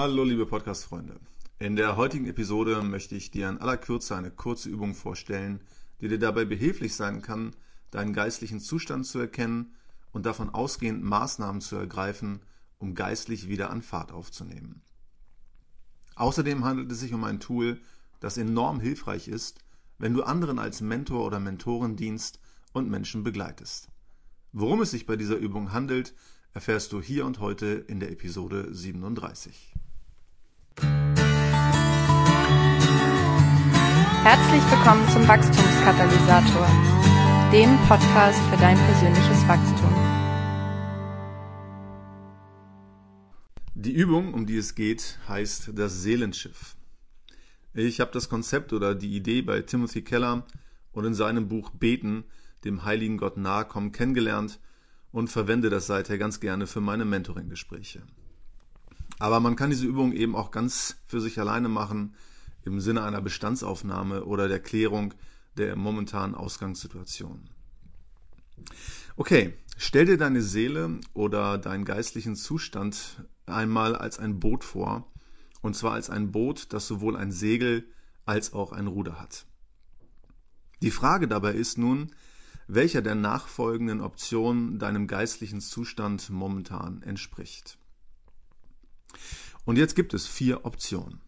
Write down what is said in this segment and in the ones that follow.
Hallo liebe Podcast-Freunde. In der heutigen Episode möchte ich dir in aller Kürze eine kurze Übung vorstellen, die dir dabei behilflich sein kann, deinen geistlichen Zustand zu erkennen und davon ausgehend Maßnahmen zu ergreifen, um geistlich wieder an Fahrt aufzunehmen. Außerdem handelt es sich um ein Tool, das enorm hilfreich ist, wenn du anderen als Mentor oder Mentorin dienst und Menschen begleitest. Worum es sich bei dieser Übung handelt, erfährst du hier und heute in der Episode 37. Herzlich willkommen zum Wachstumskatalysator, dem Podcast für dein persönliches Wachstum. Die Übung, um die es geht, heißt das Seelenschiff. Ich habe das Konzept oder die Idee bei Timothy Keller und in seinem Buch Beten, dem heiligen Gott nahe kommen, kennengelernt und verwende das seither ganz gerne für meine Mentoring-Gespräche. Aber man kann diese Übung eben auch ganz für sich alleine machen, im Sinne einer Bestandsaufnahme oder der Klärung der momentanen Ausgangssituation. Okay, stell dir deine Seele oder deinen geistlichen Zustand einmal als ein Boot vor, und zwar als ein Boot, das sowohl ein Segel als auch ein Ruder hat. Die Frage dabei ist nun, welcher der nachfolgenden Optionen deinem geistlichen Zustand momentan entspricht. Und jetzt gibt es vier Optionen.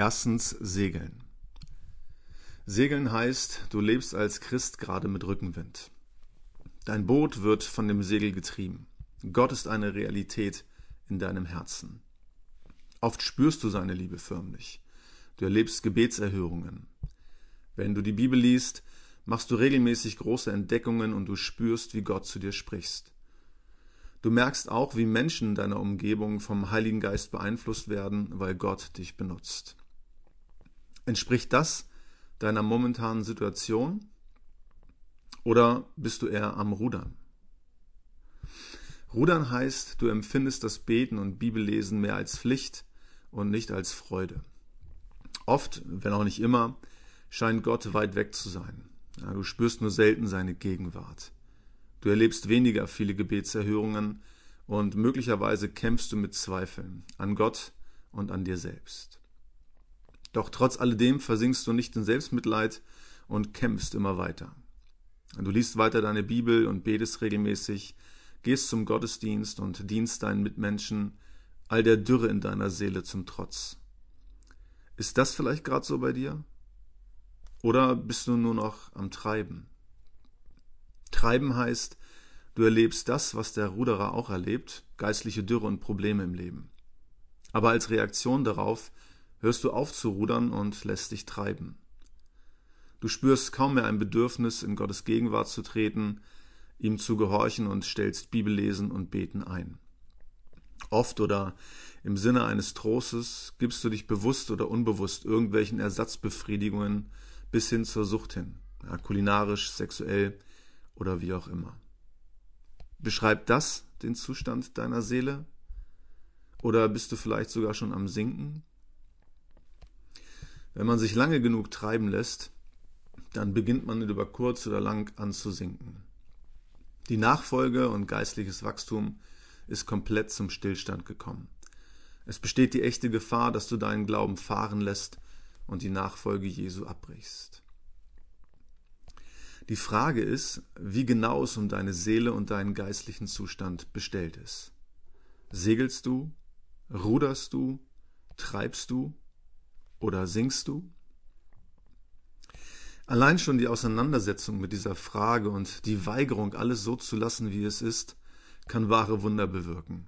Erstens Segeln. Segeln heißt, du lebst als Christ gerade mit Rückenwind. Dein Boot wird von dem Segel getrieben. Gott ist eine Realität in deinem Herzen. Oft spürst du seine Liebe förmlich. Du erlebst Gebetserhörungen. Wenn du die Bibel liest, machst du regelmäßig große Entdeckungen und du spürst, wie Gott zu dir sprichst. Du merkst auch, wie Menschen in deiner Umgebung vom Heiligen Geist beeinflusst werden, weil Gott dich benutzt. Entspricht das deiner momentanen Situation? Oder bist du eher am Rudern? Rudern heißt, du empfindest das Beten und Bibellesen mehr als Pflicht und nicht als Freude. Oft, wenn auch nicht immer, scheint Gott weit weg zu sein. Ja, du spürst nur selten seine Gegenwart. Du erlebst weniger viele Gebetserhörungen und möglicherweise kämpfst du mit Zweifeln an Gott und an dir selbst. Doch trotz alledem versinkst du nicht in Selbstmitleid und kämpfst immer weiter. Du liest weiter deine Bibel und betest regelmäßig, gehst zum Gottesdienst und dienst deinen Mitmenschen, all der Dürre in deiner Seele zum Trotz. Ist das vielleicht gerade so bei dir? Oder bist du nur noch am Treiben? Treiben heißt, du erlebst das, was der Ruderer auch erlebt, geistliche Dürre und Probleme im Leben. Aber als Reaktion darauf hörst du auf zu rudern und lässt dich treiben. Du spürst kaum mehr ein Bedürfnis, in Gottes Gegenwart zu treten, ihm zu gehorchen und stellst Bibellesen und Beten ein. Oft oder im Sinne eines Trostes gibst du dich bewusst oder unbewusst irgendwelchen Ersatzbefriedigungen bis hin zur Sucht hin, ja, kulinarisch, sexuell oder wie auch immer. Beschreibt das den Zustand deiner Seele? Oder bist du vielleicht sogar schon am Sinken? Wenn man sich lange genug treiben lässt, dann beginnt man über kurz oder lang an zu sinken. Die Nachfolge und geistliches Wachstum ist komplett zum Stillstand gekommen. Es besteht die echte Gefahr, dass du deinen Glauben fahren lässt und die Nachfolge Jesu abbrichst. Die Frage ist, wie genau es um deine Seele und deinen geistlichen Zustand bestellt ist. Segelst du? Ruderst du? Treibst du? Oder singst du? Allein schon die Auseinandersetzung mit dieser Frage und die Weigerung, alles so zu lassen, wie es ist, kann wahre Wunder bewirken.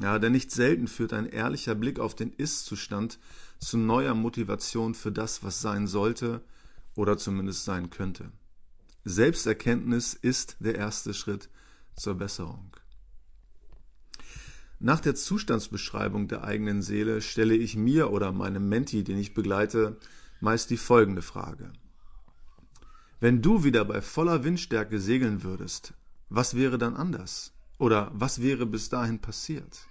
Ja, denn nicht selten führt ein ehrlicher Blick auf den Ist-Zustand zu neuer Motivation für das, was sein sollte oder zumindest sein könnte. Selbsterkenntnis ist der erste Schritt zur Besserung. Nach der Zustandsbeschreibung der eigenen Seele stelle ich mir oder meinem Menti, den ich begleite, meist die folgende Frage. Wenn du wieder bei voller Windstärke segeln würdest, was wäre dann anders? Oder was wäre bis dahin passiert?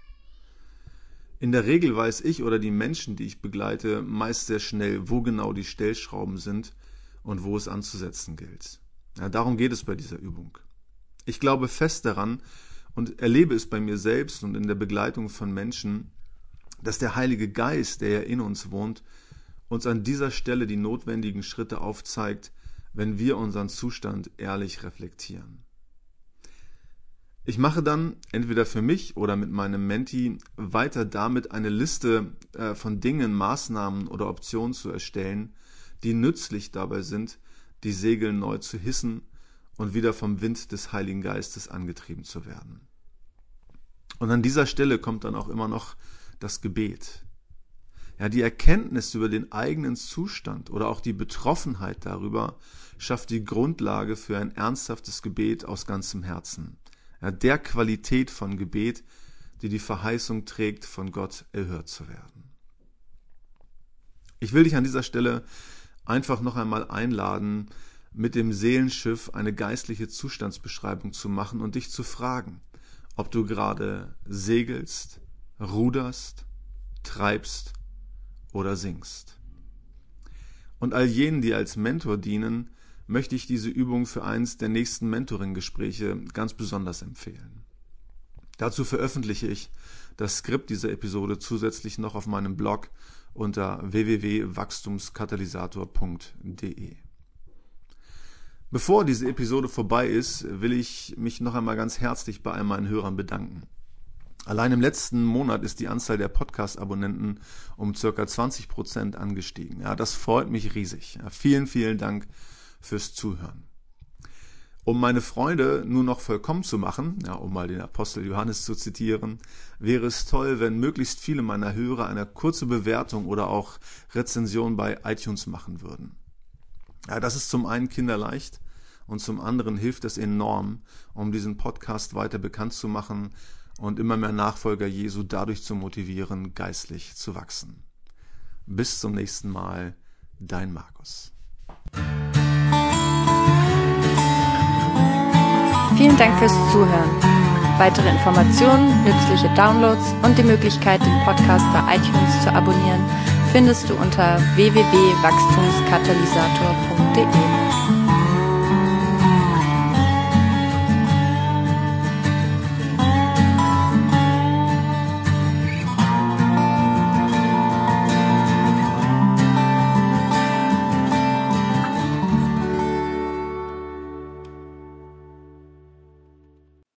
In der Regel weiß ich oder die Menschen, die ich begleite, meist sehr schnell, wo genau die Stellschrauben sind und wo es anzusetzen gilt. Ja, darum geht es bei dieser Übung. Ich glaube fest daran und erlebe es bei mir selbst und in der Begleitung von Menschen, dass der Heilige Geist, der ja in uns wohnt, uns an dieser Stelle die notwendigen Schritte aufzeigt, wenn wir unseren Zustand ehrlich reflektieren. Ich mache dann entweder für mich oder mit meinem Menti weiter damit, eine Liste äh, von Dingen, Maßnahmen oder Optionen zu erstellen, die nützlich dabei sind, die Segel neu zu hissen und wieder vom Wind des Heiligen Geistes angetrieben zu werden. Und an dieser Stelle kommt dann auch immer noch das Gebet. Ja, die Erkenntnis über den eigenen Zustand oder auch die Betroffenheit darüber schafft die Grundlage für ein ernsthaftes Gebet aus ganzem Herzen. Ja, der Qualität von Gebet, die die Verheißung trägt, von Gott erhört zu werden. Ich will dich an dieser Stelle einfach noch einmal einladen, mit dem Seelenschiff eine geistliche Zustandsbeschreibung zu machen und dich zu fragen, ob du gerade segelst, ruderst, treibst oder singst. Und all jenen, die als Mentor dienen, möchte ich diese Übung für eins der nächsten Mentoring-Gespräche ganz besonders empfehlen. Dazu veröffentliche ich das Skript dieser Episode zusätzlich noch auf meinem Blog unter www.wachstumskatalysator.de. Bevor diese Episode vorbei ist, will ich mich noch einmal ganz herzlich bei all meinen Hörern bedanken. Allein im letzten Monat ist die Anzahl der Podcast-Abonnenten um circa 20 Prozent angestiegen. Ja, das freut mich riesig. Ja, vielen, vielen Dank fürs Zuhören. Um meine Freude nur noch vollkommen zu machen, ja, um mal den Apostel Johannes zu zitieren, wäre es toll, wenn möglichst viele meiner Hörer eine kurze Bewertung oder auch Rezension bei iTunes machen würden. Ja, das ist zum einen kinderleicht und zum anderen hilft es enorm, um diesen Podcast weiter bekannt zu machen und immer mehr Nachfolger Jesu dadurch zu motivieren, geistlich zu wachsen. Bis zum nächsten Mal, dein Markus. Vielen Dank fürs Zuhören. Weitere Informationen, nützliche Downloads und die Möglichkeit, den Podcast bei iTunes zu abonnieren, findest du unter www.wachstumskatalysator.de.